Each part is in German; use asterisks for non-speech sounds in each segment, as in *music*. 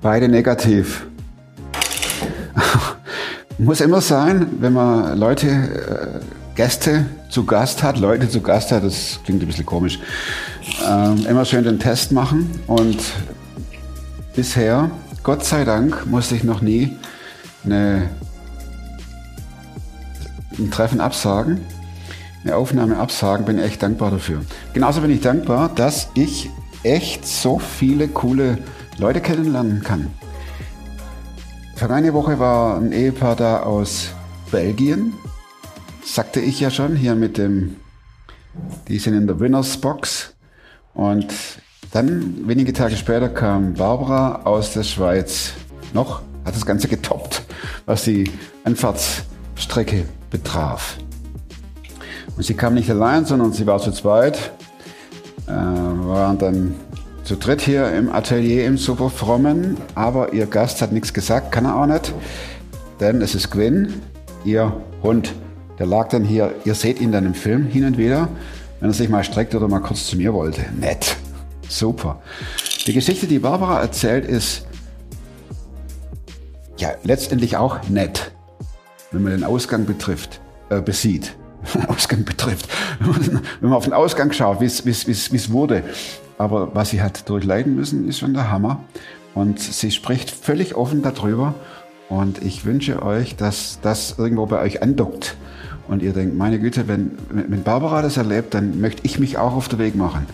Beide negativ. *laughs* Muss immer sein, wenn man Leute, äh, Gäste zu Gast hat, Leute zu Gast hat, das klingt ein bisschen komisch, ähm, immer schön den Test machen. Und bisher, Gott sei Dank, musste ich noch nie eine, ein Treffen absagen, eine Aufnahme absagen, bin echt dankbar dafür. Genauso bin ich dankbar, dass ich echt so viele coole Leute kennenlernen kann. Vergangene Woche war ein Ehepaar da aus Belgien. Sagte ich ja schon, hier mit dem, die sind in der Winners Box. Und dann, wenige Tage später, kam Barbara aus der Schweiz. Noch hat das Ganze getoppt, was die Anfahrtsstrecke betraf. Und sie kam nicht allein, sondern sie war zu zweit. Äh, waren dann zu dritt hier im Atelier im Superfrommen, aber ihr Gast hat nichts gesagt, kann er auch nicht, denn es ist Gwen, ihr Hund. Der lag dann hier, ihr seht ihn dann im Film hin und wieder, wenn er sich mal streckt oder mal kurz zu mir wollte. Nett. Super. Die Geschichte, die Barbara erzählt, ist ja letztendlich auch nett, wenn man den Ausgang betrifft, äh, besieht. *laughs* Ausgang betrifft. Wenn man auf den Ausgang schaut, wie es wurde. Aber was sie hat durchleiden müssen, ist schon der Hammer. Und sie spricht völlig offen darüber. Und ich wünsche euch, dass das irgendwo bei euch andockt. Und ihr denkt, meine Güte, wenn, wenn Barbara das erlebt, dann möchte ich mich auch auf den Weg machen,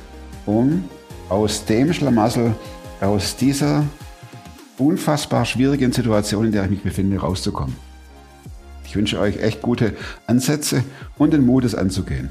um aus dem Schlamassel, aus dieser unfassbar schwierigen Situation, in der ich mich befinde, rauszukommen. Ich wünsche euch echt gute Ansätze und den Mut, es anzugehen.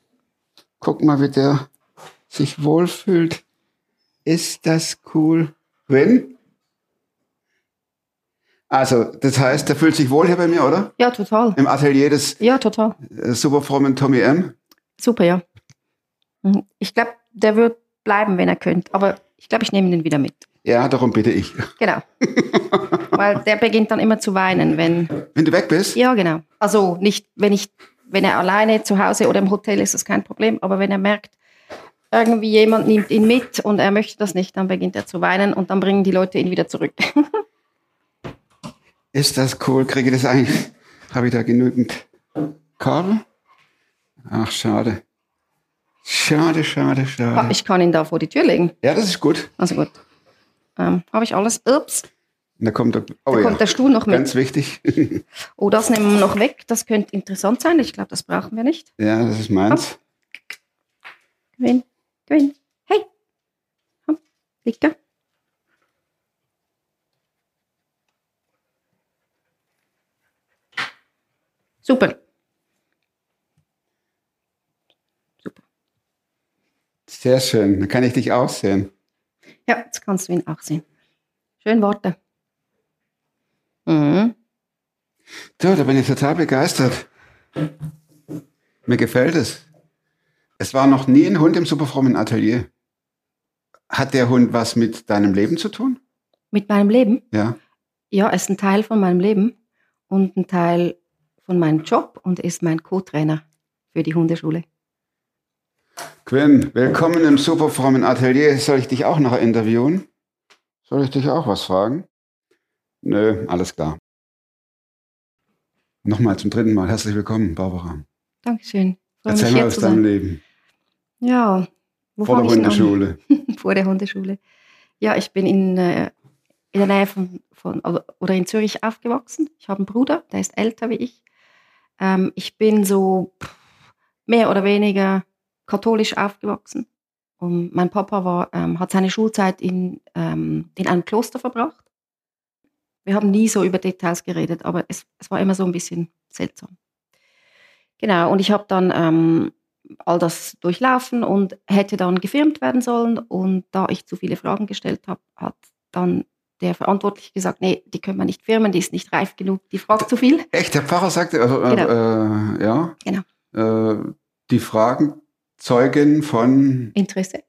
guck mal, wie der sich wohlfühlt. Ist das cool? Wenn? Also, das heißt, der fühlt sich wohl hier bei mir, oder? Ja, total. Im Atelier des Ja, total. äh, superfrommen Tommy M. Super, ja. Mhm. Ich glaube, der wird bleiben, wenn er könnte. Aber ich glaube, ich nehme ihn wieder mit. Ja, darum bitte ich. Genau. *laughs* Weil der beginnt dann immer zu weinen, wenn. Wenn du weg bist, Ja, genau. Also nicht, wenn ich, wenn er alleine zu Hause oder im Hotel ist, ist das kein Problem. Aber wenn er merkt, irgendwie jemand nimmt ihn mit und er möchte das nicht, dann beginnt er zu weinen und dann bringen die Leute ihn wieder zurück. *laughs* ist das cool? Kriege ich das eigentlich? Habe ich da genügend Kabel? Ach, schade. Schade, schade, schade. Ich kann ihn da vor die Tür legen. Ja, das ist gut. Also gut. Ähm, Habe ich alles? Ups, da kommt der, oh da ja, kommt der Stuhl noch mit. ganz wichtig. *laughs* Oh, das nehmen wir noch weg. Das könnte interessant sein. Ich glaube, das brauchen wir nicht. ja, das ist meins. Gewinn, gewinn. Hey, komm, liegt da. Super. Sehr schön. Dann kann ich dich auch sehen. Ja, jetzt kannst du ihn auch sehen. Schön Worte. Mhm. Du, da bin ich total begeistert. Mir gefällt es. Es war noch nie ein Hund im superfrommen Atelier. Hat der Hund was mit deinem Leben zu tun? Mit meinem Leben? Ja. Ja, er ist ein Teil von meinem Leben und ein Teil von meinem Job und ist mein Co-Trainer für die Hundeschule. Quinn, willkommen im superfrommen Atelier. Soll ich dich auch noch interviewen? Soll ich dich auch was fragen? Nö, alles klar. Nochmal zum dritten Mal. Herzlich willkommen, Barbara. Dankeschön. Freue Erzähl mal aus deinem. Leben. Ja, wo Vor der? Hundeschule. *laughs* vor der Hundeschule. Ja, ich bin in, äh, in der Nähe von, von oder in Zürich aufgewachsen. Ich habe einen Bruder, der ist älter wie ich. Ähm, ich bin so pff, mehr oder weniger katholisch aufgewachsen. Und mein Papa war, ähm, hat seine Schulzeit in, ähm, in einem Kloster verbracht. Wir haben nie so über Details geredet, aber es, es war immer so ein bisschen seltsam. Genau, und ich habe dann ähm, all das durchlaufen und hätte dann gefilmt werden sollen. Und da ich zu viele Fragen gestellt habe, hat dann der Verantwortliche gesagt, nee, die können wir nicht firmen, die ist nicht reif genug, die fragt zu viel. Echt, der Pfarrer sagte, also, Genau. äh, ja, Genau. äh, die Fragen zeugen von Interesse.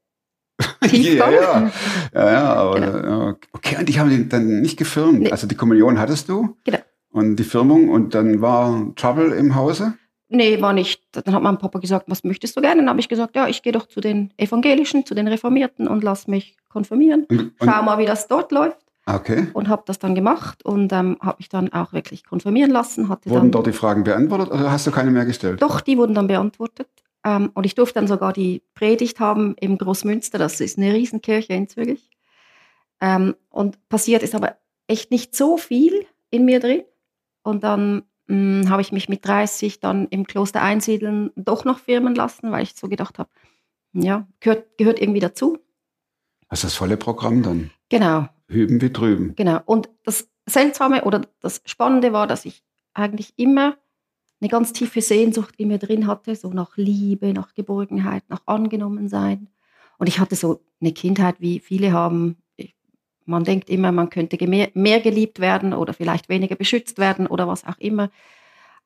*laughs* ja, ja, ja, ja, aber Genau. okay, und die haben den dann nicht gefirmt. Nee. Also die Kommunion hattest du Genau. und die Firmung und dann war Trouble im Hause. Nee, war nicht. Dann hat mein Papa gesagt, was möchtest du gerne? Dann habe ich gesagt, ja, ich gehe doch zu den Evangelischen, zu den Reformierten und lass mich konfirmieren. Und, und, Schau mal, wie das dort läuft. okay. Und habe das dann gemacht und ähm, habe mich dann auch wirklich konfirmieren lassen. Hatte Wurden dann, dort die Fragen beantwortet oder hast du keine mehr gestellt? Doch, die wurden dann beantwortet. Ähm, und ich durfte dann sogar die Predigt haben im Großmünster. Das ist eine Riesenkirche in Zürich. Ähm, und passiert ist aber echt nicht so viel in mir drin. Und dann mh, habe ich mich mit 30 dann im Kloster einsiedeln doch noch firmen lassen, weil ich so gedacht habe, ja, gehört, gehört irgendwie dazu. Das ist das volle Programm dann. Genau. Hüben wie drüben. Genau. Und das Seltsame oder das Spannende war, dass ich eigentlich immer eine ganz tiefe Sehnsucht in mir drin hatte, so nach Liebe, nach Geborgenheit, nach Angenommensein. Und ich hatte so eine Kindheit, wie viele haben. Man denkt immer, man könnte mehr, mehr geliebt werden oder vielleicht weniger beschützt werden oder was auch immer.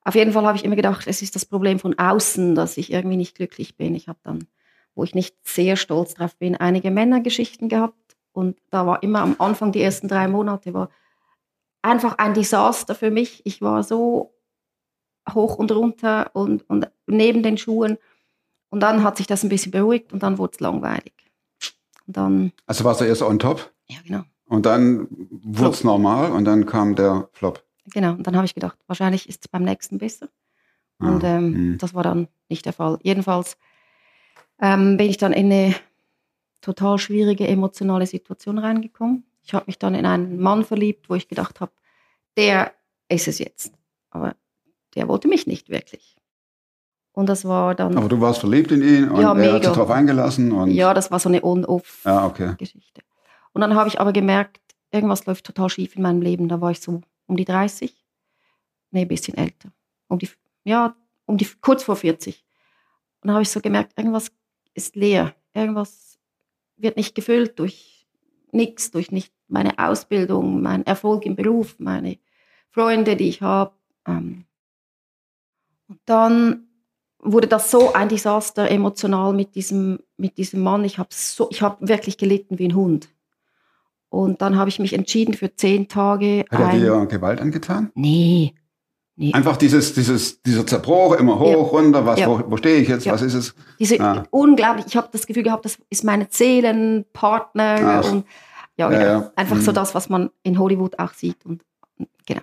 Auf jeden Fall habe ich immer gedacht, es ist das Problem von außen, dass ich irgendwie nicht glücklich bin. Ich habe dann, wo ich nicht sehr stolz drauf bin, einige Männergeschichten gehabt. Und da war immer am Anfang, die ersten drei Monate, war einfach ein Desaster für mich. Ich war so hoch und runter und, und neben den Schuhen. Und dann hat sich das ein bisschen beruhigt und dann wurde es langweilig. Und dann, Also warst du erst on top ja genau, und dann wurde es normal und dann kam der Flop. genau. Und dann habe ich gedacht, wahrscheinlich ist es beim nächsten besser. Und Ah, ähm, hm. das war dann nicht der Fall. Jedenfalls ähm, bin ich dann in eine total schwierige emotionale Situation reingekommen. Ich habe mich dann in einen Mann verliebt, wo ich gedacht habe, der ist es jetzt. Aber der wollte mich nicht wirklich. Und das war dann, Aber du warst verliebt in ihn und Ja, er hat sich darauf eingelassen und ja, das war so eine On-Off-Geschichte. ja, okay. Und dann habe ich aber gemerkt, irgendwas läuft total schief in meinem Leben. Da war ich so um die 30, nee, ein bisschen älter. Um die, ja, um die, kurz vor 40. Und dann habe ich so gemerkt, irgendwas ist leer. Irgendwas wird nicht gefüllt durch nichts, durch nicht meine Ausbildung, mein Erfolg im Beruf, meine Freunde, die ich habe. Ähm, und dann wurde das so ein Desaster emotional mit diesem, mit diesem Mann. Ich habe so, ich habe wirklich gelitten wie ein Hund. Und dann habe ich mich entschieden für zehn Tage. Hat er dir Gewalt angetan? Nee. nee. Einfach dieses, dieses, dieser Zerbruch, immer hoch, Ja. runter, was, Ja. wo, wo stehe ich jetzt, Ja. was ist es? Diese Ah. unglaublich, ich habe das Gefühl gehabt, das ist meine Seelenpartner Ach. und ja, genau. einfach so Mhm. das, was man in Hollywood auch sieht und genau.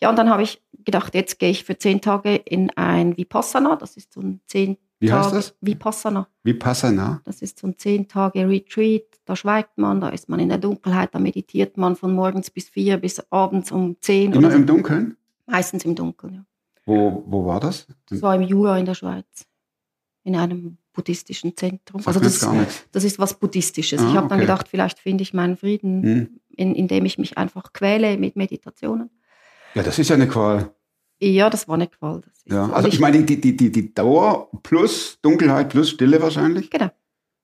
Ja, und dann habe ich gedacht, jetzt gehe ich für zehn Tage in ein Vipassana, das ist so ein zehn Wie heißt Tage das? Vipassana, Vipassana? das ist so ein zehn Tage Retreat, da schweigt man, da ist man in der Dunkelheit, da meditiert man von morgens bis vier bis abends um zehn Immer oder im so. Dunkeln? meistens im Dunkeln. Ja. Wo, wo war das? Das war im Jura in der Schweiz, in einem buddhistischen Zentrum. Sagt Also das, gar nichts. das ist was Buddhistisches. Ah, ich habe dann okay. gedacht, vielleicht finde ich meinen Frieden, Hm. in, indem ich mich einfach quäle mit Meditationen. Ja, das ist ja eine Qual. Ja, das war eine Qual. Ja. so. Also ich meine, die, die, die, die Dauer plus Dunkelheit plus Stille wahrscheinlich? Genau.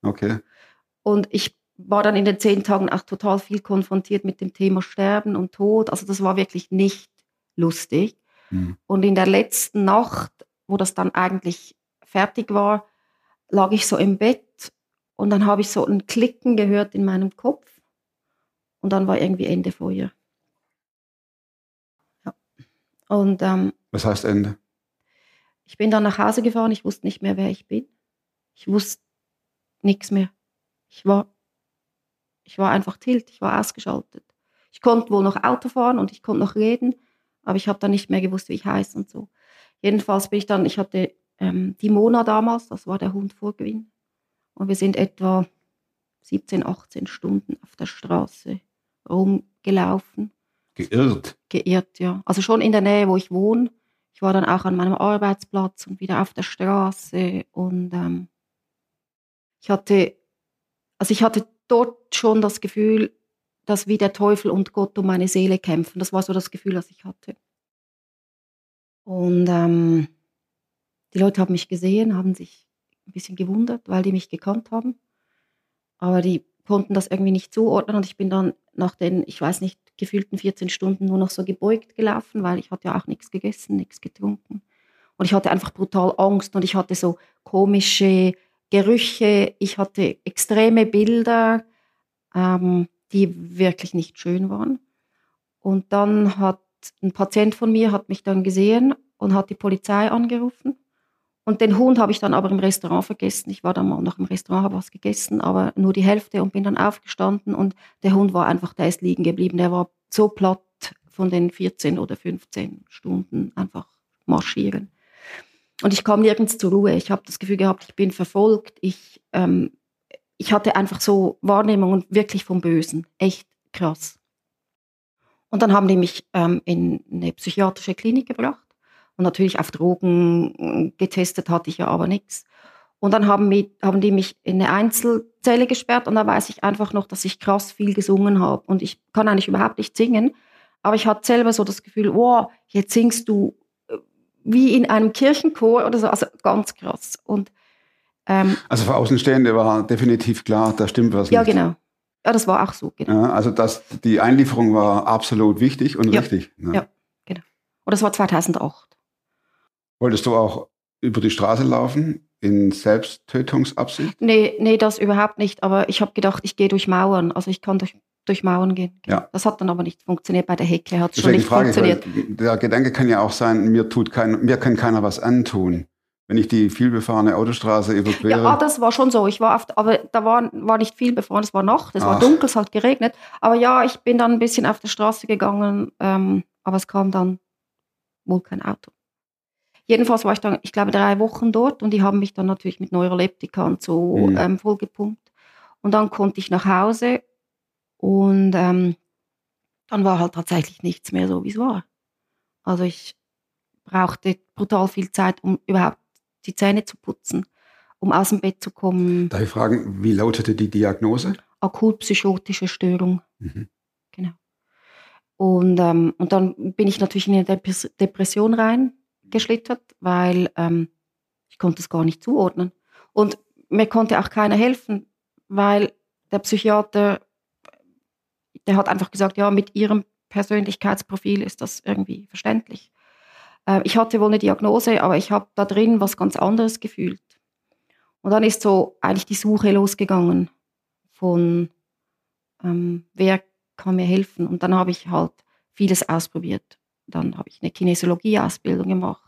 Okay. Und ich war dann in den zehn Tagen auch total viel konfrontiert mit dem Thema Sterben und Tod. Also das war wirklich nicht lustig. Hm. Und in der letzten Nacht, wo das dann eigentlich fertig war, lag ich so im Bett und dann habe ich so ein Klicken gehört in meinem Kopf und dann war irgendwie Ende Feuer. Und ähm, Was heißt Ende? ich bin dann nach Hause gefahren, ich wusste nicht mehr, wer ich bin. Ich wusste nichts mehr. Ich war, ich war einfach tilt, ich war ausgeschaltet. Ich konnte wohl noch Auto fahren und ich konnte noch reden, aber ich habe dann nicht mehr gewusst, wie ich heiße und so. Jedenfalls bin ich dann, ich hatte ähm, die Mona damals, das war der Hund vor Gewinn. Und wir sind etwa 17, 18 Stunden auf der Straße rumgelaufen Geirrt. geirrt, ja. Also schon in der Nähe, wo ich wohne. Ich war dann auch an meinem Arbeitsplatz und wieder auf der Straße und ähm, ich hatte, also ich hatte dort schon das Gefühl, dass wie der Teufel und Gott um meine Seele kämpfen. Das war so das Gefühl, das ich hatte. Und ähm, die Leute haben mich gesehen, haben sich ein bisschen gewundert, weil die mich gekannt haben. Aber die konnten das irgendwie nicht zuordnen und ich bin dann nach den, ich weiß nicht, gefühlten 14 Stunden nur noch so gebeugt gelaufen, weil ich hatte ja auch nichts gegessen, nichts getrunken. Und ich hatte einfach brutal Angst und ich hatte so komische Gerüche, ich hatte extreme Bilder, ähm, die wirklich nicht schön waren. Und dann hat ein Patient von mir hat mich dann gesehen und hat die Polizei angerufen. Und den Hund habe ich dann aber im Restaurant vergessen. Ich war dann mal noch im Restaurant, habe was gegessen, aber nur die Hälfte und bin dann aufgestanden und der Hund war einfach, der ist liegen geblieben. Der war so platt von den 14 oder 15 Stunden einfach marschieren. Und ich kam nirgends zur Ruhe. Ich habe das Gefühl gehabt, ich bin verfolgt. Ich, ähm, ich hatte einfach so Wahrnehmungen wirklich vom Bösen. Echt krass. Und dann haben die mich ähm, in eine psychiatrische Klinik gebracht. Und natürlich auf Drogen äh, getestet hatte ich ja aber nichts. Und dann haben, mich, haben die mich in eine Einzelzelle gesperrt und da weiß ich einfach noch, dass ich krass viel gesungen habe. Und ich kann eigentlich überhaupt nicht singen, aber ich hatte selber so das Gefühl, wow, jetzt singst du äh, wie in einem Kirchenchor oder so, also ganz krass. Und, ähm, also für Außenstehende war definitiv klar, da stimmt was ja, nicht. Ja, genau. Ja, das war auch so, genau. Ja, also das, die Einlieferung war absolut wichtig und ja. richtig. Ja. ja, genau. Und das war 2008. Wolltest du auch über die Straße laufen in Selbsttötungsabsicht? Nee, nee, das überhaupt nicht. Aber ich habe gedacht, ich gehe durch Mauern. Also ich kann durch, durch Mauern gehen. Ja. Das hat dann aber nicht funktioniert. Bei der Hecke hat es schon nicht Frage, funktioniert. weil der Gedanke kann ja auch sein, mir, tut kein, mir kann keiner was antun. Wenn ich die vielbefahrene Autostraße überquere. Ja, ah, das war schon so. Ich war oft, aber da war, war nicht viel befahren, es war Nacht, es war Ach. dunkel, es hat geregnet. Aber ja, ich bin dann ein bisschen auf der Straße gegangen, ähm, aber es kam dann wohl kein Auto. Jedenfalls war ich dann, ich glaube, drei Wochen dort und die haben mich dann natürlich mit Neuroleptika und so Mhm. ähm, vollgepumpt. Und dann konnte ich nach Hause und ähm, dann war halt tatsächlich nichts mehr so, wie es war. Also ich brauchte brutal viel Zeit, um überhaupt die Zähne zu putzen, um aus dem Bett zu kommen. Darf ich fragen, wie lautete die Diagnose? Akut psychotische Störung. Mhm. Genau. Und, ähm, und dann bin ich natürlich in eine Depres Depression reingeschlittert, weil ähm, ich konnte es gar nicht zuordnen. Und mir konnte auch keiner helfen, weil der Psychiater, der hat einfach gesagt, ja, mit ihrem Persönlichkeitsprofil ist das irgendwie verständlich. Äh, ich hatte wohl eine Diagnose, aber ich habe da drin was ganz anderes gefühlt. Und dann ist so eigentlich die Suche losgegangen von, ähm, wer kann mir helfen. Und dann habe ich halt vieles ausprobiert. Dann habe ich eine Kinesiologie-Ausbildung gemacht.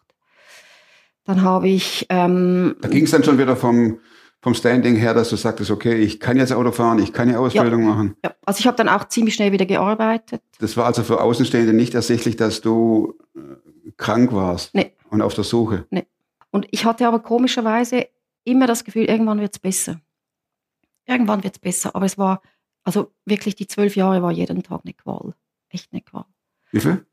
Dann habe ich, ähm, Da ging es dann schon wieder vom, vom Standing her, dass du sagtest, okay, ich kann jetzt Auto fahren, ich kann ja Ausbildung machen. ja, also ich habe dann auch ziemlich schnell wieder gearbeitet. Das war also für Außenstehende nicht ersichtlich, dass du äh, krank warst Nee. und auf der Suche. Und ich hatte aber komischerweise immer das Gefühl, irgendwann wird es besser. Irgendwann wird es besser. Aber es war, also wirklich die zwölf Jahre war jeden Tag eine Qual. Echt eine Qual. Wie viel?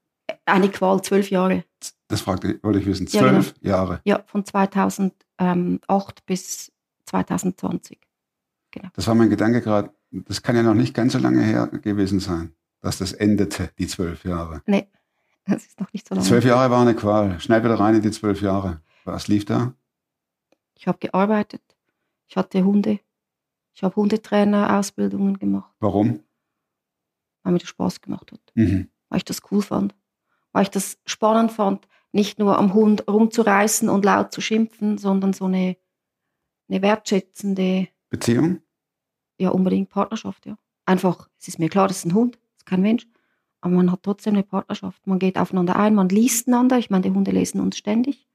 Eine Qual, zwölf Jahre. Das fragte, wollte ich wissen. Ja, genau. Zwölf Jahre. Ja, von 2008 bis 2020. Das war mein Gedanke gerade. Das kann ja noch nicht ganz so lange her gewesen sein, dass das endete, die zwölf Jahre. Nee, das ist noch nicht so lange. zwölf Jahre war eine Qual. Schnell wieder rein in die zwölf Jahre. Was lief da? Ich habe gearbeitet. Ich hatte Hunde. Ich habe Hundetrainer-Ausbildungen gemacht, Warum? weil mir das Spaß gemacht hat. Mhm. Weil ich das cool fand. Weil ich das spannend fand, nicht nur am Hund rumzureißen und laut zu schimpfen, sondern so eine, eine wertschätzende, Beziehung? ja unbedingt Partnerschaft, ja. Einfach, es ist mir klar, das ist ein Hund, das ist kein Mensch, aber man hat trotzdem eine Partnerschaft. Man geht aufeinander ein, man liest einander. Ich meine, die Hunde lesen uns ständig.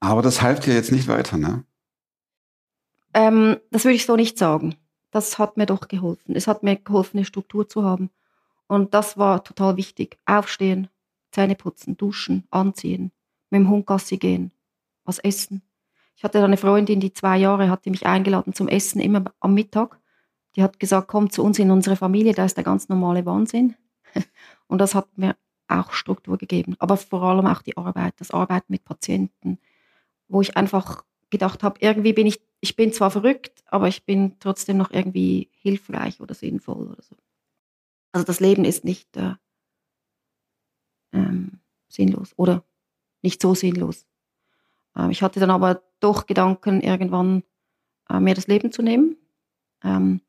Aber das half dir jetzt nicht weiter, ne? Ähm, das würde ich so nicht sagen. Das hat mir doch geholfen. Es hat mir geholfen, eine Struktur zu haben. Und das war total wichtig. Aufstehen, Zähne putzen, duschen, anziehen, mit dem Hund Gassi gehen, was essen. Ich hatte eine Freundin, die zwei Jahre hat die mich eingeladen zum Essen, immer am Mittag. Die hat gesagt, komm zu uns in unsere Familie, da ist der ganz normale Wahnsinn. *laughs* Und das hat mir auch Struktur gegeben. Aber vor allem auch die Arbeit, das Arbeiten mit Patienten, wo ich einfach gedacht habe, irgendwie bin ich, ich bin zwar verrückt, aber ich bin trotzdem noch irgendwie hilfreich oder sinnvoll oder so. Also das Leben ist nicht äh, ähm, sinnlos oder nicht so sinnlos. Ähm, ich hatte dann aber doch Gedanken, irgendwann äh, mir das Leben zu nehmen. Ähm,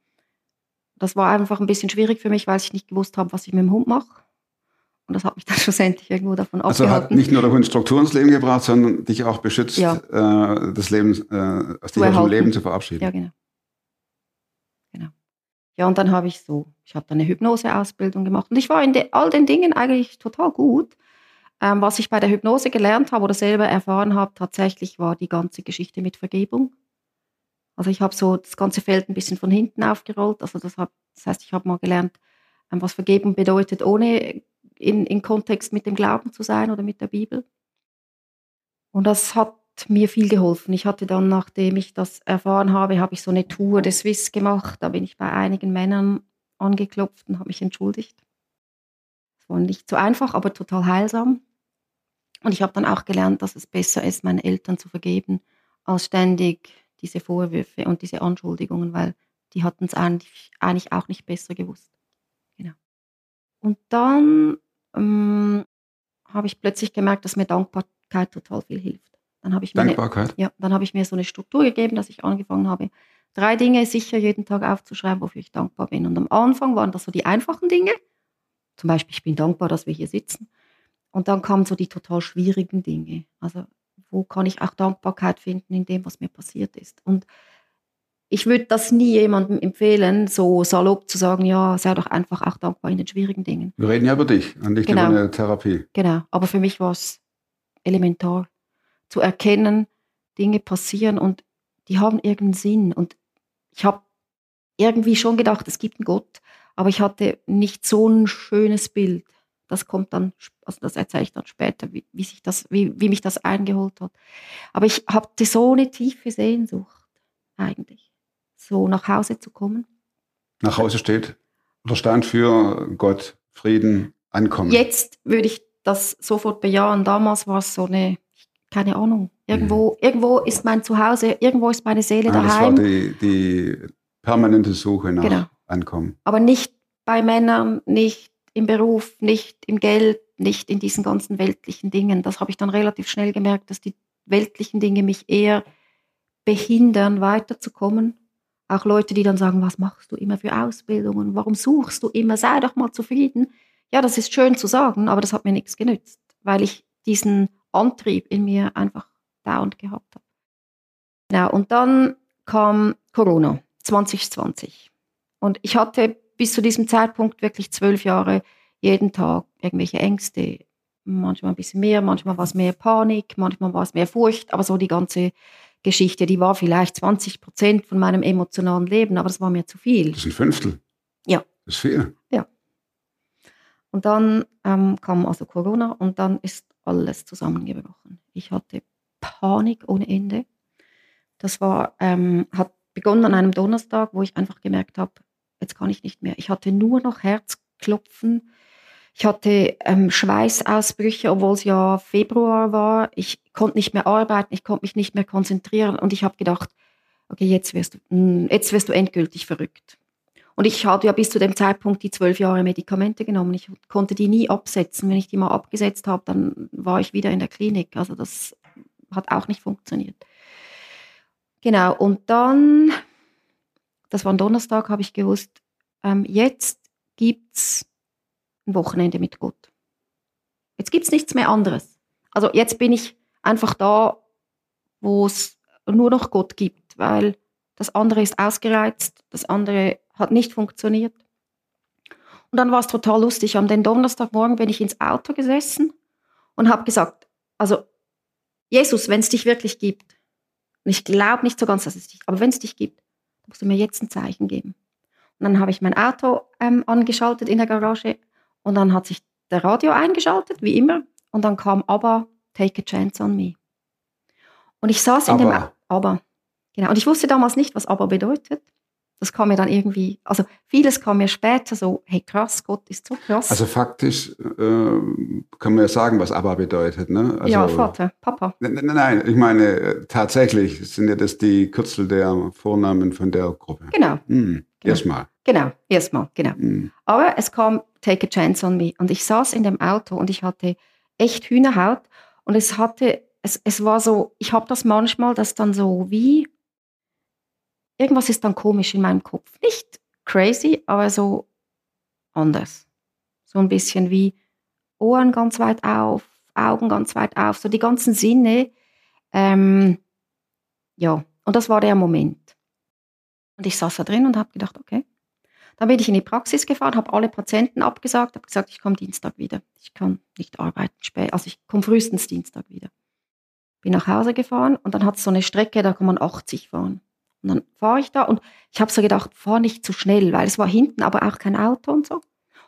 das war einfach ein bisschen schwierig für mich, weil ich nicht gewusst habe, was ich mit dem Hund mache. Und das hat mich *laughs* dann schlussendlich irgendwo davon Also abgehalten. hat nicht nur der Hund Struktur ins Leben gebracht, sondern dich auch beschützt, Ja. äh, das Leben, äh, aus dem. Leben zu verabschieden. Ja. Genau. Ja, und dann habe ich so, ich habe eine Hypnoseausbildung gemacht und ich war in de, all den Dingen eigentlich total gut. Ähm, was ich bei der Hypnose gelernt habe oder selber erfahren habe, tatsächlich war die ganze Geschichte mit Vergebung. Also ich habe so das ganze Feld ein bisschen von hinten aufgerollt. Also das, hab, das heißt, ich habe mal gelernt, ähm, was Vergebung bedeutet, ohne in, in Kontext mit dem Glauben zu sein oder mit der Bibel. Und das hat mir viel geholfen. Ich hatte dann, nachdem ich das erfahren habe, habe ich so eine Tour des Swiss gemacht. Da bin ich bei einigen Männern angeklopft und habe mich entschuldigt. Es war nicht so einfach, aber total heilsam. Und ich habe dann auch gelernt, dass es besser ist, meinen Eltern zu vergeben, als ständig diese Vorwürfe und diese Anschuldigungen, weil die hatten es eigentlich, eigentlich auch nicht besser gewusst. Genau. Und dann ähm, habe ich plötzlich gemerkt, dass mir Dankbarkeit total viel hilft. Dann habe ich mir eine, Dankbarkeit. ja, dann habe ich mir so eine Struktur gegeben, dass ich angefangen habe, drei Dinge sicher jeden Tag aufzuschreiben, wofür ich dankbar bin. Und am Anfang waren das so die einfachen Dinge. Zum Beispiel, ich bin dankbar, dass wir hier sitzen. Und dann kamen so die total schwierigen Dinge. Also, wo kann ich auch Dankbarkeit finden in dem, was mir passiert ist? Und ich würde das nie jemandem empfehlen, so salopp zu sagen, ja, sei doch einfach auch dankbar in den schwierigen Dingen. Wir reden ja über dich und nicht Genau. über eine Therapie. Genau, aber für mich war es elementar zu erkennen, Dinge passieren und die haben irgendeinen Sinn. Und ich habe irgendwie schon gedacht, es gibt einen Gott, aber ich hatte nicht so ein schönes Bild. Das kommt dann, also das erzähle ich dann später, wie, wie, sich das, wie, wie mich das eingeholt hat. Aber ich hatte so eine tiefe Sehnsucht eigentlich, so nach Hause zu kommen. Nach Hause steht oder stand für Gott, Frieden, Ankommen. Jetzt würde ich das sofort bejahen. Damals war es so eine, keine Ahnung. Irgendwo, irgendwo ist mein Zuhause, irgendwo ist meine Seele ah, das war daheim. die, die permanente Suche nach Genau. Ankommen. Aber nicht bei Männern, nicht im Beruf, nicht im Geld, nicht in diesen ganzen weltlichen Dingen. Das habe ich dann relativ schnell gemerkt, dass die weltlichen Dinge mich eher behindern, weiterzukommen. Auch Leute, die dann sagen, was machst du immer für Ausbildungen? Warum suchst du immer? Sei doch mal zufrieden. Ja, das ist schön zu sagen, aber das hat mir nichts genützt, weil ich diesen Antrieb in mir einfach dauernd gehabt habe. Genau, und dann kam Corona 2020. Und ich hatte bis zu diesem Zeitpunkt wirklich zwölf Jahre jeden Tag irgendwelche Ängste. Manchmal ein bisschen mehr, manchmal war es mehr Panik, manchmal war es mehr Furcht, aber so die ganze Geschichte, die war vielleicht 20 Prozent von meinem emotionalen Leben, aber das war mir zu viel. Das ist ein Fünftel. Ja. Das ist viel. Und dann ähm, kam also Corona und dann ist alles zusammengebrochen. Ich hatte Panik ohne Ende. Das war, ähm, hat begonnen an einem Donnerstag, wo ich einfach gemerkt habe, jetzt kann ich nicht mehr. Ich hatte nur noch Herzklopfen. Ich hatte ähm, Schweißausbrüche, obwohl es ja Februar war. Ich konnte nicht mehr arbeiten, ich konnte mich nicht mehr konzentrieren und ich habe gedacht, okay, jetzt wirst, du, mm, jetzt wirst du endgültig verrückt. Und ich hatte ja bis zu dem Zeitpunkt die zwölf Jahre Medikamente genommen. Ich konnte die nie absetzen. Wenn ich die mal abgesetzt habe, dann war ich wieder in der Klinik. Also das hat auch nicht funktioniert. Genau, und dann, das war ein Donnerstag, habe ich gewusst, ähm, jetzt gibt es ein Wochenende mit Gott. Jetzt gibt es nichts mehr anderes. Also jetzt bin ich einfach da, wo es nur noch Gott gibt, weil das andere ist ausgereizt, das andere hat nicht funktioniert. Und dann war es total lustig. Am den Donnerstagmorgen bin ich ins Auto gesessen und habe gesagt, also Jesus, wenn es dich wirklich gibt, und ich glaube nicht so ganz, dass es dich, aber wenn es dich gibt, musst du mir jetzt ein Zeichen geben. Und dann habe ich mein Auto ähm, angeschaltet in der Garage und dann hat sich der Radio eingeschaltet, wie immer, und dann kam aber Take a Chance on Me. Und ich saß in dem Aber. Aber. Genau. Und ich wusste damals nicht, was aber bedeutet. Das kam mir dann irgendwie, also vieles kam mir später so, hey krass, Gott ist so krass. Also faktisch äh, kann man ja sagen, was ABBA bedeutet. Ne? Also, ja, Vater, Papa. Nein, nein, nein, ich meine, äh, tatsächlich sind ja das die Kürzel der Vornamen von der Gruppe. Genau, Hm, Genau. Erstmal. genau, erstmal, genau. Hm. Aber es kam Take a Chance on Me. Und ich saß in dem Auto und ich hatte echt Hühnerhaut. Und es hatte, es, es war so, ich habe das manchmal, das dann so wie, irgendwas ist dann komisch in meinem Kopf. Nicht crazy, aber so anders. So ein bisschen wie Ohren ganz weit auf, Augen ganz weit auf, so die ganzen Sinne. Ähm, ja, und das war der Moment. Und ich saß da drin und habe gedacht, okay. Dann bin ich in die Praxis gefahren, habe alle Patienten abgesagt, habe gesagt, ich komme Dienstag wieder. Ich kann nicht arbeiten spät, also ich komme frühestens Dienstag wieder. Bin nach Hause gefahren und dann hat es so eine Strecke, da kann man 80 fahren. Und dann fahre ich da und ich habe so gedacht, fahr nicht zu schnell, weil es war hinten aber auch kein Auto und so.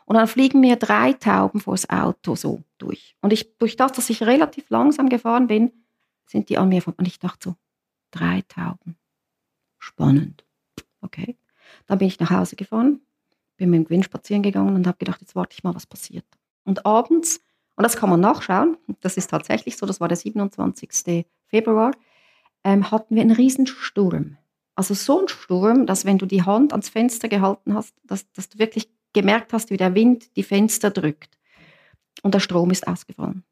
Und dann fliegen mir drei Tauben vors Auto so durch. Und ich, durch das, dass ich relativ langsam gefahren bin, sind die an mir vorbei. Und ich dachte so, drei Tauben. Spannend. Okay. Dann bin ich nach Hause gefahren, bin mit dem Gewinn spazieren gegangen und habe gedacht, jetzt warte ich mal, was passiert. Und abends, und das kann man nachschauen, das ist tatsächlich so, das war der 27. Februar, ähm, hatten wir einen Riesensturm. Also so ein Sturm, dass wenn du die Hand ans Fenster gehalten hast, dass, dass du wirklich gemerkt hast, wie der Wind die Fenster drückt. Und der Strom ist ausgefallen.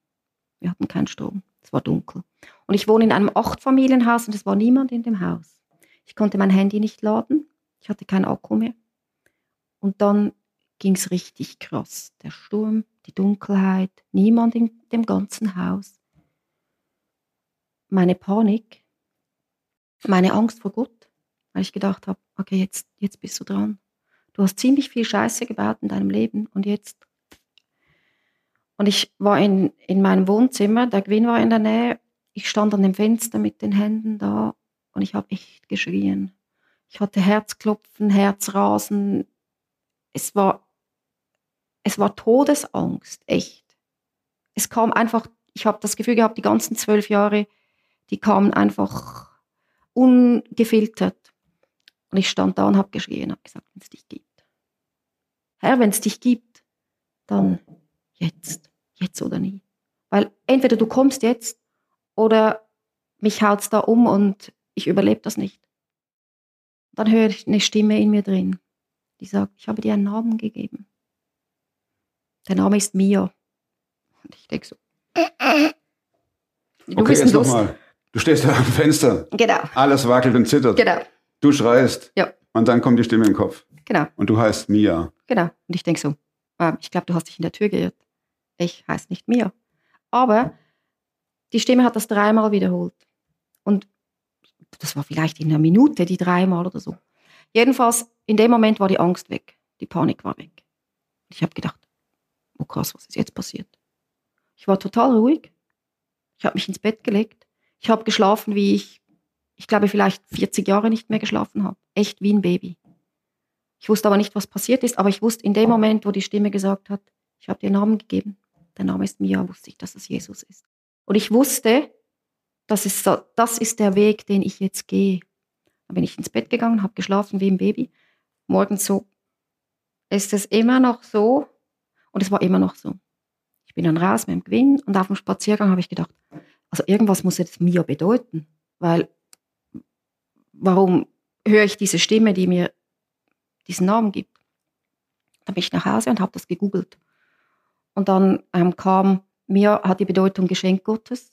Wir hatten keinen Strom. Es war dunkel. Und ich wohne in einem Achtfamilienhaus und es war niemand in dem Haus. Ich konnte mein Handy nicht laden. Ich hatte keinen Akku mehr. Und dann ging es richtig krass. Der Sturm, die Dunkelheit, niemand in dem ganzen Haus. Meine Panik, meine Angst vor Gott, weil ich gedacht habe, okay, jetzt, jetzt bist du dran. Du hast ziemlich viel Scheiße gebaut in deinem Leben und jetzt. Und ich war in, in meinem Wohnzimmer, der Gewinn war in der Nähe. Ich stand an dem Fenster mit den Händen da und ich habe echt geschrien. Ich hatte Herzklopfen, Herzrasen. Es war, es war Todesangst, echt. Es kam einfach, ich habe das Gefühl gehabt, die ganzen zwölf Jahre, die kamen einfach ungefiltert. Und ich stand da und habe geschrien, habe gesagt, wenn es dich gibt. Herr, wenn es dich gibt, dann jetzt, jetzt oder nie. Weil entweder du kommst jetzt oder mich haut's da um und ich überlebe das nicht. Dann höre ich eine Stimme in mir drin, die sagt, ich habe dir einen Namen gegeben. Der Name ist Mia. Und ich denke so, du Okay, jetzt nochmal. Du stehst da am Fenster. Genau, Alles wackelt und zittert. genau, Du schreist. Ja. Und dann kommt die Stimme im Kopf. genau, Und du heißt Mia. genau. Und ich denke so, ähm, ich glaube, du hast dich in der Tür geirrt. Ich heiße nicht Mia. Aber die Stimme hat das dreimal wiederholt. Und das war vielleicht in einer Minute, die dreimal oder so. Jedenfalls, in dem Moment war die Angst weg. Die Panik war weg. Ich habe gedacht, oh krass, was ist jetzt passiert? Ich war total ruhig. Ich habe mich ins Bett gelegt. Ich habe geschlafen, wie ich, ich glaube, vielleicht 40 Jahre nicht mehr geschlafen habe. Echt wie ein Baby. Ich wusste aber nicht, was passiert ist, aber ich wusste in dem Moment, wo die Stimme gesagt hat, ich habe dir Namen gegeben. Der Name ist Mia, wusste ich, dass es Jesus ist. Und ich wusste, das ist, so, das ist der Weg, den ich jetzt gehe. Dann bin ich ins Bett gegangen, habe geschlafen wie ein Baby. Morgens so ist es immer noch so und es war immer noch so. Ich bin dann raus mit dem Gewinn und auf dem Spaziergang habe ich gedacht, also irgendwas muss jetzt Mia bedeuten, weil warum höre ich diese Stimme, die mir diesen Namen gibt? Dann bin ich nach Hause und habe das gegoogelt. Und dann ähm, kam, Mia hat die Bedeutung Geschenk Gottes,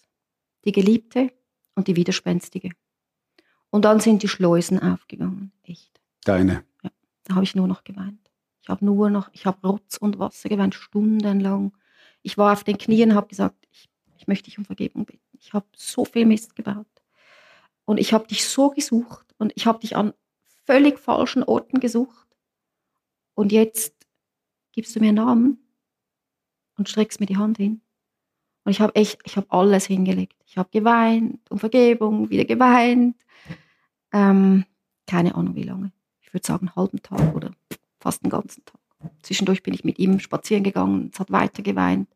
die Geliebte und die Widerspenstige. Und dann sind die Schleusen aufgegangen, echt. Deine. Da habe ich nur noch geweint. Ich habe nur noch, ich habe Rotz und Wasser geweint, stundenlang. Ich war auf den Knien und habe gesagt, ich, ich möchte dich um Vergebung bitten. Ich habe so viel Mist gebaut. Und ich habe dich so gesucht und ich habe dich an völlig falschen Orten gesucht. Und jetzt gibst du mir einen Namen und streckst mir die Hand hin. Und ich habe echt, ich habe alles hingelegt. Ich habe geweint, um Vergebung, wieder geweint. Ähm, keine Ahnung wie lange. Ich würde sagen, einen halben Tag oder fast einen ganzen Tag. Zwischendurch bin ich mit ihm spazieren gegangen, es hat weiter geweint.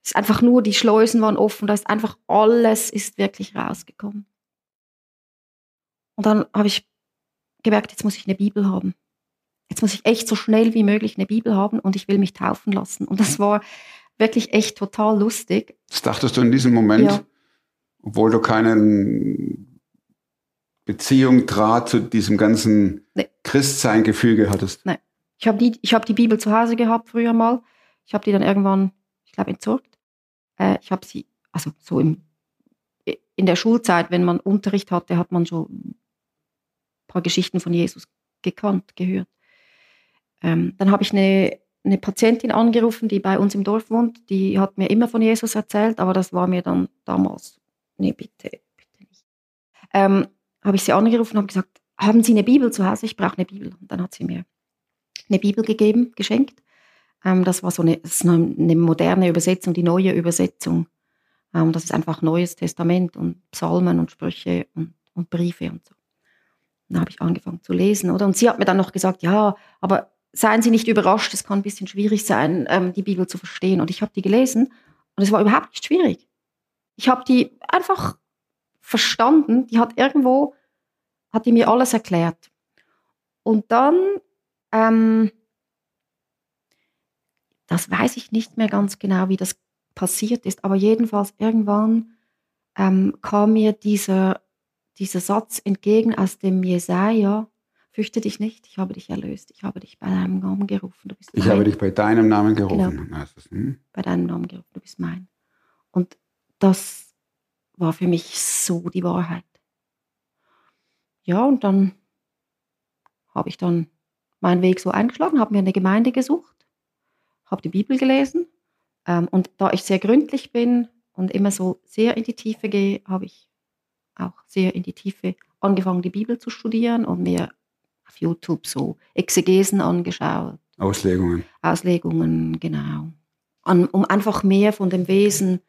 Es ist einfach nur, die Schleusen waren offen, da ist einfach alles ist wirklich rausgekommen. Und dann habe ich gemerkt, jetzt muss ich eine Bibel haben. Jetzt muss ich echt so schnell wie möglich eine Bibel haben und ich will mich taufen lassen. Und das war wirklich echt total lustig. Das dachtest du in diesem Moment, Ja. obwohl du keine Beziehung, Draht zu diesem ganzen Nee. Christsein-Gefüge hattest. Ich habe die, ich hab die Bibel zu Hause gehabt früher mal. Ich habe die dann irgendwann, ich glaube, entsorgt. Äh, ich habe sie, also so im, in der Schulzeit, wenn man Unterricht hatte, hat man schon paar Geschichten von Jesus gekannt, gehört. ähm, dann habe ich eine, eine Patientin angerufen, die bei uns im Dorf wohnt. Die hat mir immer von Jesus erzählt, aber das war mir dann damals, nee, bitte, bitte nicht. Ähm, habe ich sie angerufen und gesagt, haben Sie eine Bibel zu Hause? Ich brauche eine Bibel. Und dann hat sie mir eine Bibel gegeben, geschenkt. Ähm, das war so eine, das eine moderne Übersetzung, die neue Übersetzung. Ähm, das ist einfach Neues Testament und Psalmen und Sprüche und, und Briefe und so. Dann habe ich angefangen zu lesen, oder? Und sie hat mir dann noch gesagt, ja, aber seien Sie nicht überrascht, es kann ein bisschen schwierig sein, ähm, die Bibel zu verstehen. Und ich habe die gelesen und es war überhaupt nicht schwierig. Ich habe die einfach verstanden. Die hat irgendwo, hat die mir alles erklärt. Und dann, ähm, das weiß ich nicht mehr ganz genau, wie das passiert ist, aber jedenfalls irgendwann ähm, kam mir dieser, dieser Satz entgegen aus dem Jesaja, Fürchte dich nicht, ich habe dich erlöst. Ich habe dich bei deinem Namen gerufen. Du bist Ich mein. habe dich bei deinem Namen gerufen. Genau. Ist, hm. bei deinem Namen gerufen. Du bist mein. Und das war für mich so die Wahrheit. Ja, und dann habe ich dann meinen Weg so eingeschlagen, habe mir eine Gemeinde gesucht, habe die Bibel gelesen. Ähm, und da ich sehr gründlich bin und immer so sehr in die Tiefe gehe, habe ich auch sehr in die Tiefe angefangen, die Bibel zu studieren und mir auf YouTube so Exegesen angeschaut. Auslegungen. Auslegungen, genau. Um einfach mehr von dem Wesen,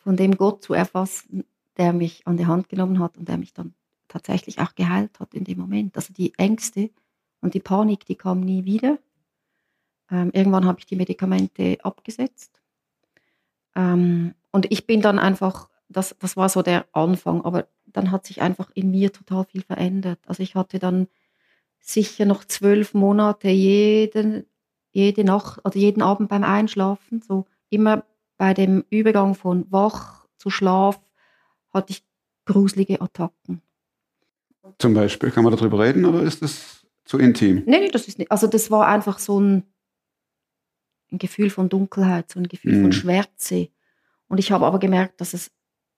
von dem Gott zu erfassen, der mich an die Hand genommen hat und der mich dann tatsächlich auch geheilt hat in dem Moment. Also die Ängste und die Panik, die kamen nie wieder. Ähm, irgendwann habe ich die Medikamente abgesetzt. Ähm, und ich bin dann einfach, das, das war so der Anfang, aber dann hat sich einfach in mir total viel verändert. Also ich hatte dann sicher noch zwölf Monate jeden, jede Nacht oder jeden Abend beim Einschlafen, so immer bei dem Übergang von wach zu Schlaf, hatte ich gruselige Attacken. Zum Beispiel, kann man darüber reden oder ist das zu intim? Nee, nee, das ist nicht. Also das war einfach so ein, ein Gefühl von Dunkelheit, so ein Gefühl Mhm. von Schwärze. Und ich habe aber gemerkt, dass es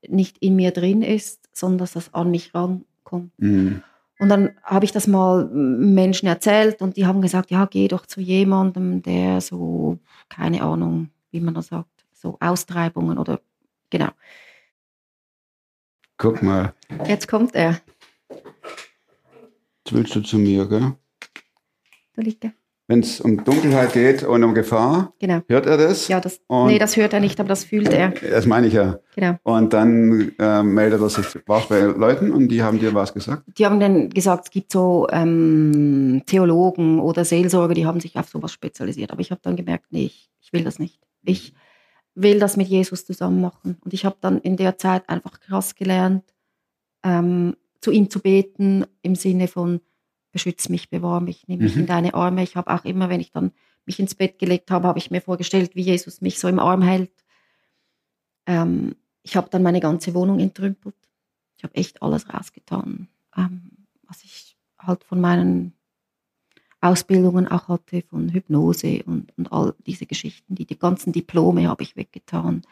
nicht in mir drin ist, sondern dass das an mich rankommt. Hm. Und dann habe ich das mal Menschen erzählt und die haben gesagt, ja, geh doch zu jemandem, der so, keine Ahnung, wie man das sagt, so Austreibungen oder, genau. Guck mal, Jetzt kommt er. jetzt willst du zu mir, gell? Da liegt er. Wenn es um Dunkelheit geht und um Gefahr, Genau. hört er das? Ja, das, Und- nee, das hört er nicht, aber das fühlt er. Das meine ich ja. Genau. Und dann äh, meldet er sich, warst bei Leuten und die haben dir was gesagt? Die haben dann gesagt, es gibt so ähm, Theologen oder Seelsorger, die haben sich auf sowas spezialisiert. Aber ich habe dann gemerkt, nee, ich, ich will das nicht. Ich will das mit Jesus zusammen machen. Und ich habe dann in der Zeit einfach krass gelernt, ähm, zu ihm zu beten im Sinne von beschütz mich, bewahr mich, nimm mich Mhm. in deine Arme. Ich habe auch immer, wenn ich dann mich ins Bett gelegt habe, habe ich mir vorgestellt, wie Jesus mich so im Arm hält. Ähm, ich habe dann meine ganze Wohnung entrümpelt. Ich habe echt alles rausgetan, ähm, was ich halt von meinen Ausbildungen auch hatte, von Hypnose und, und all diese Geschichten. Die, die ganzen Diplome habe ich weggetan.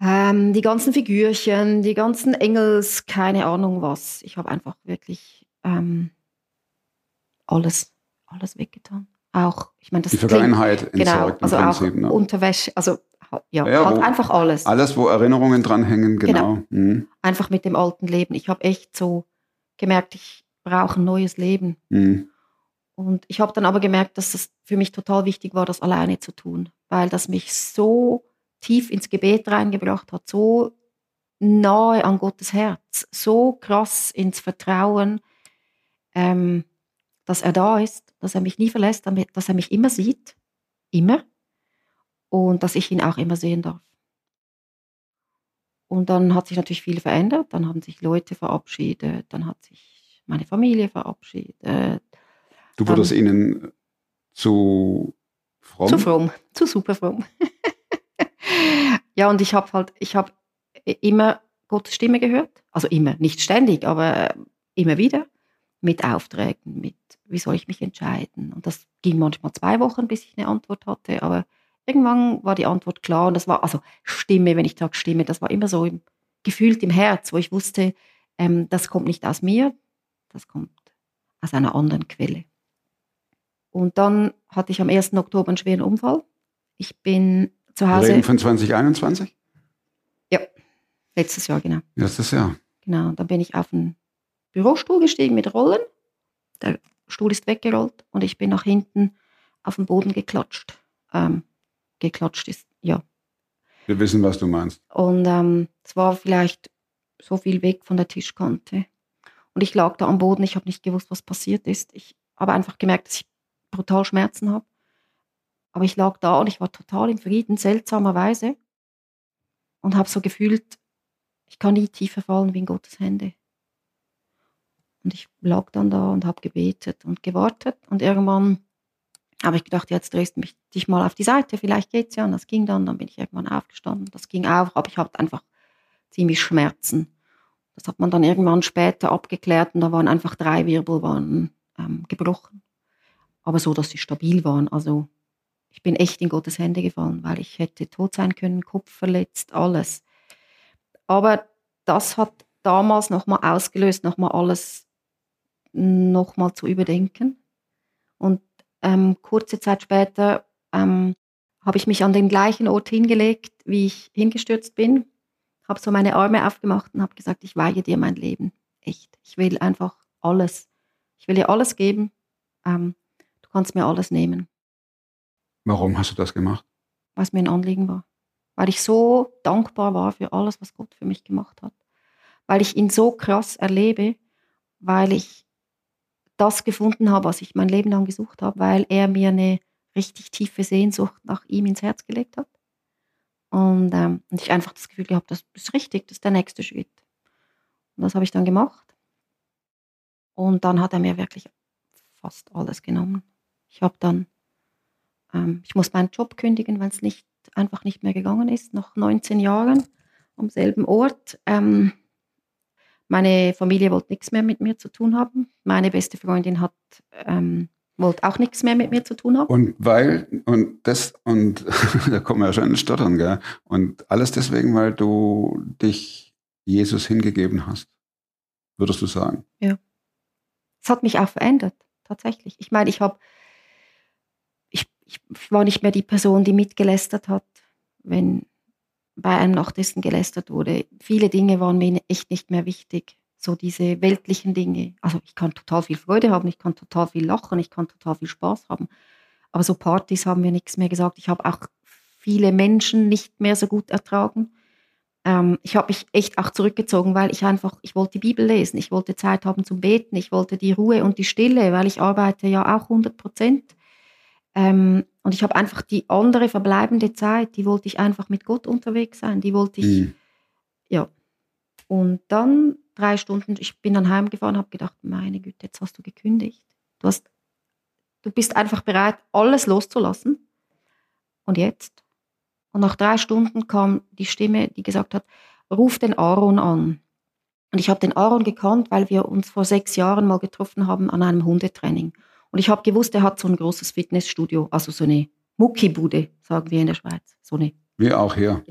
Ähm, die ganzen Figürchen, die ganzen Engels, keine Ahnung was. Ich habe einfach wirklich ähm, alles, alles weggetan. Auch, ich meine, das Die klingt- Vergangenheit genau, entsorgt im also auch Prinzip. Ne? Unterwäsche, also ja, Ja, halt einfach alles Alles, wo Erinnerungen dranhängen, genau. Mhm. einfach mit dem alten Leben. Ich habe echt so gemerkt, ich brauche ein neues Leben. Mhm. Und ich habe dann aber gemerkt, dass es für mich total wichtig war, das alleine zu tun, weil das mich so tief ins Gebet reingebracht hat, so nahe an Gottes Herz, so krass ins Vertrauen, ähm, dass er da ist, dass er mich nie verlässt, dass er mich immer sieht, immer, und dass ich ihn auch immer sehen darf. Und dann hat sich natürlich viel verändert, dann haben sich Leute verabschiedet, dann hat sich meine Familie verabschiedet, Du wurdest ihnen zu fromm. Zu fromm, zu super fromm. *laughs* ja, und ich habe halt, ich habe immer Gottes Stimme gehört. Also immer, nicht ständig, aber äh, immer wieder. Mit Aufträgen, mit, wie soll ich mich entscheiden? Und das ging manchmal zwei Wochen, bis ich eine Antwort hatte. Aber irgendwann war die Antwort klar. Und das war, also Stimme, wenn ich sage Stimme, das war immer so im, gefühlt im Herz, wo ich wusste, ähm, das kommt nicht aus mir, das kommt aus einer anderen Quelle. Und dann hatte ich am 1. Oktober einen schweren Unfall. Ich bin zu Hause. reden von 2021? Ja, letztes Jahr, genau. Letztes Jahr. Genau, dann bin ich auf einen Bürostuhl gestiegen mit Rollen. Der Stuhl ist weggerollt und ich bin nach hinten auf den Boden geklatscht. Ähm, geklatscht ist, ja. Wir wissen, was du meinst. Und ähm, es war vielleicht so viel weg von der Tischkante. Und ich lag da am Boden, ich habe nicht gewusst, was passiert ist. Ich habe einfach gemerkt, dass ich brutal Schmerzen habe. Aber ich lag da und ich war total im Frieden, seltsamerweise. Und habe so gefühlt, ich kann nie tiefer fallen wie in Gottes Hände. Und ich lag dann da und habe gebetet und gewartet. Und irgendwann habe ich gedacht, jetzt drehst du mich, dich mal auf die Seite, vielleicht geht's ja. Und das ging dann, dann bin ich irgendwann aufgestanden. Das ging auch, aber ich hatte einfach ziemlich Schmerzen. Das hat man dann irgendwann später abgeklärt und da waren einfach drei Wirbelbahnen ähm, gebrochen. Aber so, dass sie stabil waren. Also ich bin echt in Gottes Hände gefallen, weil ich hätte tot sein können, Kopf verletzt, alles. Aber das hat damals nochmal ausgelöst, nochmal alles nochmal zu überdenken. Und ähm, kurze Zeit später ähm, habe ich mich an den gleichen Ort hingelegt, wie ich hingestürzt bin, habe so meine Arme aufgemacht und habe gesagt, ich weihe dir mein Leben. Echt. Ich will einfach alles. Ich will dir alles geben. Ähm, du kannst mir alles nehmen, Warum hast du das gemacht? was mir ein Anliegen war. Weil ich so dankbar war für alles, was Gott für mich gemacht hat. Weil ich ihn so krass erlebe, weil ich das gefunden habe, was ich mein Leben lang gesucht habe, weil er mir eine richtig tiefe Sehnsucht nach ihm ins Herz gelegt hat. Und, ähm, und ich einfach das Gefühl gehabt, das ist richtig, das ist der nächste Schritt. Und das habe ich dann gemacht. Und dann hat er mir wirklich fast alles genommen. Ich habe dann, ähm, ich muss meinen Job kündigen, weil es nicht, einfach nicht mehr gegangen ist, nach 19 Jahren am selben Ort. Ähm, meine Familie wollte nichts mehr mit mir zu tun haben. Meine beste Freundin hat, ähm, wollte auch nichts mehr mit mir zu tun haben. Und weil, und das, und *laughs* da kommen wir ja schon ins Stottern, gell? Und alles deswegen, weil du dich Jesus hingegeben hast, würdest du sagen. Es hat mich auch verändert, tatsächlich. Ich meine, ich habe, ich, ich war nicht mehr die Person, die mitgelästert hat, wenn bei einem Nachtessen gelästert wurde. Viele Dinge waren mir echt nicht mehr wichtig. So diese weltlichen Dinge. Also ich kann total viel Freude haben, ich kann total viel lachen, ich kann total viel Spaß haben. Aber so Partys haben mir nichts mehr gesagt. Ich habe auch viele Menschen nicht mehr so gut ertragen. Ähm, ich habe mich echt auch zurückgezogen, weil ich einfach, ich wollte die Bibel lesen, ich wollte Zeit haben zum Beten, ich wollte die Ruhe und die Stille, weil ich arbeite ja auch 100 Prozent. Ähm, und ich habe einfach die andere verbleibende Zeit, die wollte ich einfach mit Gott unterwegs sein, die wollte ich, Mhm. ja. Und dann drei Stunden, ich bin dann heimgefahren, habe gedacht, meine Güte, jetzt hast du gekündigt. Du, hast, du bist einfach bereit, alles loszulassen. Und jetzt? Und nach drei Stunden kam die Stimme, die gesagt hat, ruf den Aaron an. Und ich habe den Aaron gekannt, weil wir uns vor sechs Jahren mal getroffen haben an einem Hundetraining. Und ich habe gewusst, er hat so ein großes Fitnessstudio, also so eine Muckibude, sagen wir in der Schweiz. So eine Wir auch hier.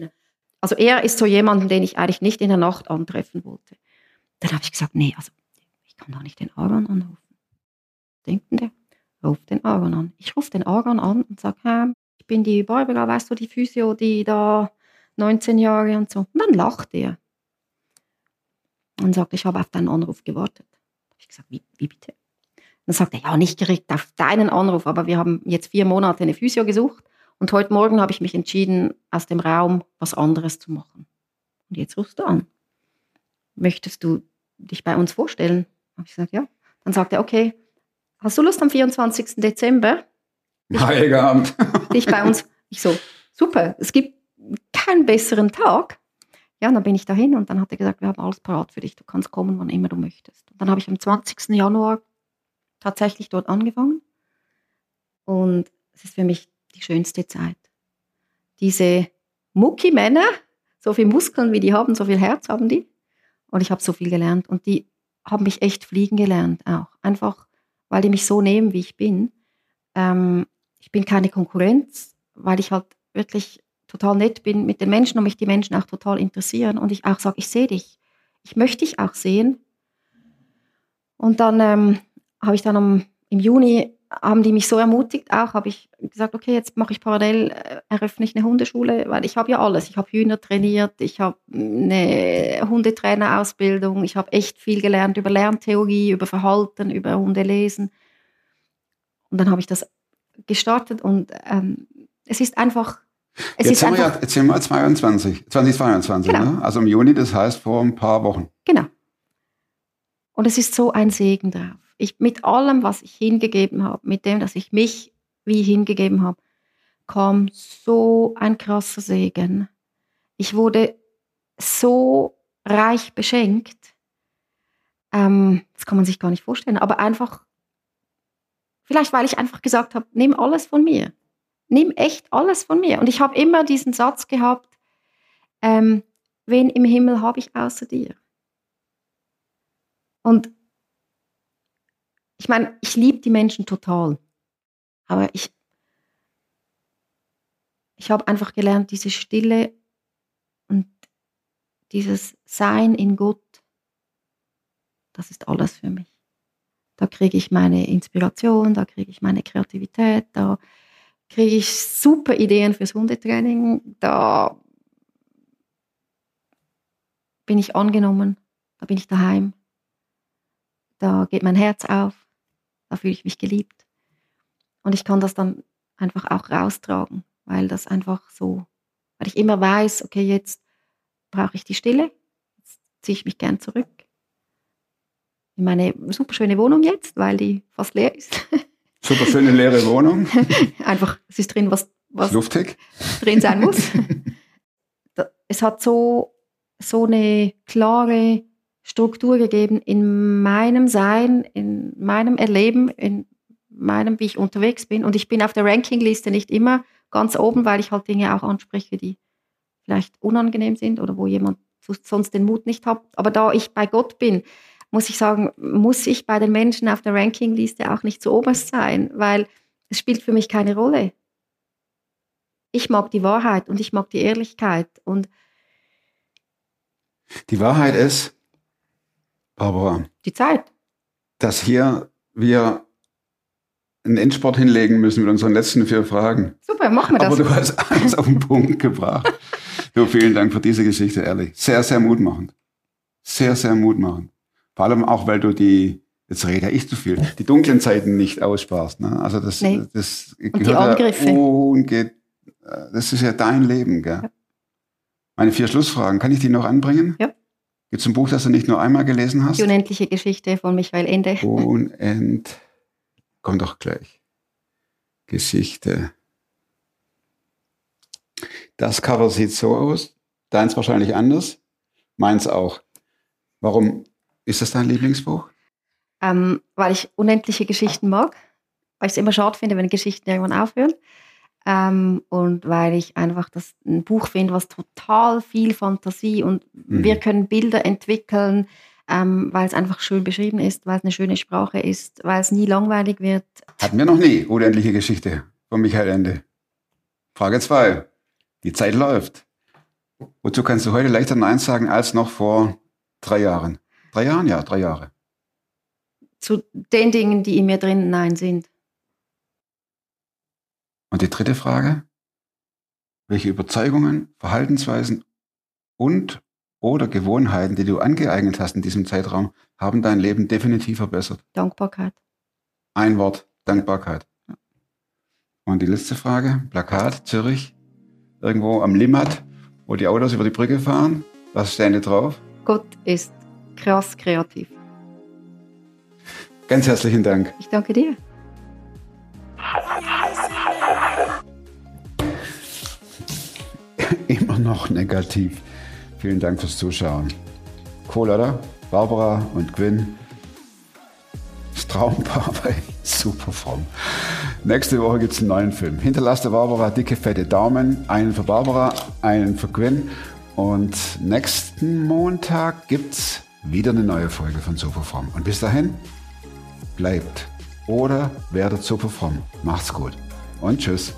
also er ist so jemand, den ich eigentlich nicht in der Nacht antreffen wollte. Dann habe ich gesagt, nee, also ich kann doch nicht den Aaron anrufen. Denkt der? Ruf den Aaron an. Ich rufe den Aaron an und sage, hey, ich bin die Barbara, weißt du, die Physio, die da 19 Jahre und so. Und dann lacht er. Und sagt, ich habe auf deinen Anruf gewartet. Da habe ich gesagt, wie, wie bitte? Dann sagt er, ja, nicht direkt auf deinen Anruf, aber wir haben jetzt vier Monate eine Physio gesucht und heute Morgen habe ich mich entschieden, aus dem Raum was anderes zu machen. Und jetzt rufst du an. Möchtest du dich bei uns vorstellen? Habe ich gesagt, ja. Dann sagt er, okay, hast du Lust am 24. Dezember, Heiliger Abend. *laughs* dich bei uns? Ich so, super, es gibt keinen besseren Tag. Ja, dann bin ich dahin und dann hat er gesagt, wir haben alles parat für dich, du kannst kommen, wann immer du möchtest. Und dann habe ich am 20. Januar tatsächlich dort angefangen und es ist für mich die schönste Zeit. Diese Mucki-Männer, so viel Muskeln wie die haben, so viel Herz haben die. Und ich habe so viel gelernt. Und die haben mich echt fliegen gelernt auch. Einfach, weil die mich so nehmen, wie ich bin. Ähm, ich bin keine Konkurrenz, weil ich halt wirklich total nett bin mit den Menschen und mich die Menschen auch total interessieren. Und ich auch sage, ich sehe dich. Ich möchte dich auch sehen. Und dann ähm, habe ich dann am, im Juni haben die mich so ermutigt, auch habe ich gesagt, okay, jetzt mache ich parallel, äh, eröffne ich eine Hundeschule, weil ich habe ja alles. Ich habe Hühner trainiert, ich habe eine Hundetrainerausbildung, ich habe echt viel gelernt über Lerntheorie, über Verhalten, über Hundelesen. Und dann habe ich das gestartet und ähm, es ist einfach. Es jetzt, sind wir ja, jetzt sind wir 22, 2022, Genau. ne? also im Juni, das heißt vor ein paar Wochen. Genau. Und es ist so ein Segen drauf. Ich, mit allem, was ich hingegeben habe, mit dem, dass ich mich wie hingegeben habe, kam so ein krasser Segen. Ich wurde so reich beschenkt. Ähm, das kann man sich gar nicht vorstellen, aber einfach, vielleicht weil ich einfach gesagt habe, nimm alles von mir. Nimm echt alles von mir. Und ich habe immer diesen Satz gehabt, ähm, wen im Himmel habe ich außer dir? Und ich meine, ich liebe die Menschen total. Aber ich, ich habe einfach gelernt, diese Stille und dieses Sein in Gott, das ist alles für mich. Da kriege ich meine Inspiration, da kriege ich meine Kreativität, da kriege ich super Ideen fürs Hundetraining, da bin ich angenommen, da bin ich daheim, da geht mein Herz auf, da fühle ich mich geliebt. Und ich kann das dann einfach auch raustragen, weil das einfach so, weil ich immer weiß, okay, jetzt brauche ich die Stille, jetzt ziehe ich mich gern zurück in meine super schöne Wohnung jetzt, weil die fast leer ist. *laughs* Super schöne leere Wohnung, *laughs* einfach, es ist drin, was, was luftig. drin sein muss. *laughs* Es hat so, so eine klare Struktur gegeben in meinem Sein, in meinem Erleben, in meinem, wie ich unterwegs bin. Und ich bin auf der Rankingliste nicht immer ganz oben, weil ich halt Dinge auch anspreche, die vielleicht unangenehm sind oder wo jemand so- sonst den Mut nicht hat. Aber da ich bei Gott bin, muss ich sagen, muss ich bei den Menschen auf der Rankingliste auch nicht zu oberst sein, weil es spielt für mich keine Rolle. Ich mag die Wahrheit und ich mag die Ehrlichkeit und Die Wahrheit ist, Barbara, die Zeit. dass hier wir einen Endsport hinlegen müssen mit unseren letzten vier Fragen. Super, machen wir das. Aber du hast alles auf den Punkt gebracht. Du, vielen Dank für diese Geschichte, ehrlich. Sehr, sehr mutmachend. Sehr, sehr mutmachend. Vor allem auch, weil du die, jetzt rede ich zu viel, die dunklen Zeiten nicht aussparst. Ne? Also das, Nee. das die gehört ja Angriffe. unge- das ist ja dein Leben, gell? Ja. Meine vier Schlussfragen, kann ich die noch anbringen? Ja. Gibt es ein Buch, das du nicht nur einmal gelesen hast? Die unendliche Geschichte von Michael Ende. Unend. Komm doch gleich. Geschichte. Das Cover sieht so aus. Deins wahrscheinlich anders. Meins auch. Warum ist das dein Lieblingsbuch? Ähm, weil ich unendliche Geschichten mag, weil ich es immer schade finde, wenn Geschichten irgendwann aufhören. Ähm, und weil ich einfach das ein Buch finde, was total viel Fantasie und Mhm. wir können Bilder entwickeln, ähm, weil es einfach schön beschrieben ist, weil es eine schöne Sprache ist, weil es nie langweilig wird. Hatten wir noch nie. Unendliche Geschichte von Michael Ende. Frage 2. Die Zeit läuft. Wozu kannst du heute leichter Nein sagen als noch vor drei Jahren? Drei Jahren? Ja, drei Jahre. Zu den Dingen, die in mir drin Nein sind. Und die dritte Frage, welche Überzeugungen, Verhaltensweisen und oder Gewohnheiten, die du angeeignet hast in diesem Zeitraum, haben dein Leben definitiv verbessert? Dankbarkeit. Ein Wort, Dankbarkeit. Und die letzte Frage, Plakat, Zürich, irgendwo am Limmat, wo die Autos über die Brücke fahren. Was steht da drauf? Gott ist krass kreativ. Ganz herzlichen Dank. Ich danke dir. Noch negativ. Vielen Dank fürs Zuschauen. Cool, oder? Barbara und Gwyn. Das Traumpaar bei super fromm. Nächste Woche gibt es einen neuen Film. Hinterlasst Barbara dicke, fette Daumen. Einen für Barbara, einen für Gwyn. Und nächsten Montag gibt es wieder eine neue Folge von Super Fromm. Und bis dahin, bleibt oder werdet super fromm. Macht's gut und tschüss.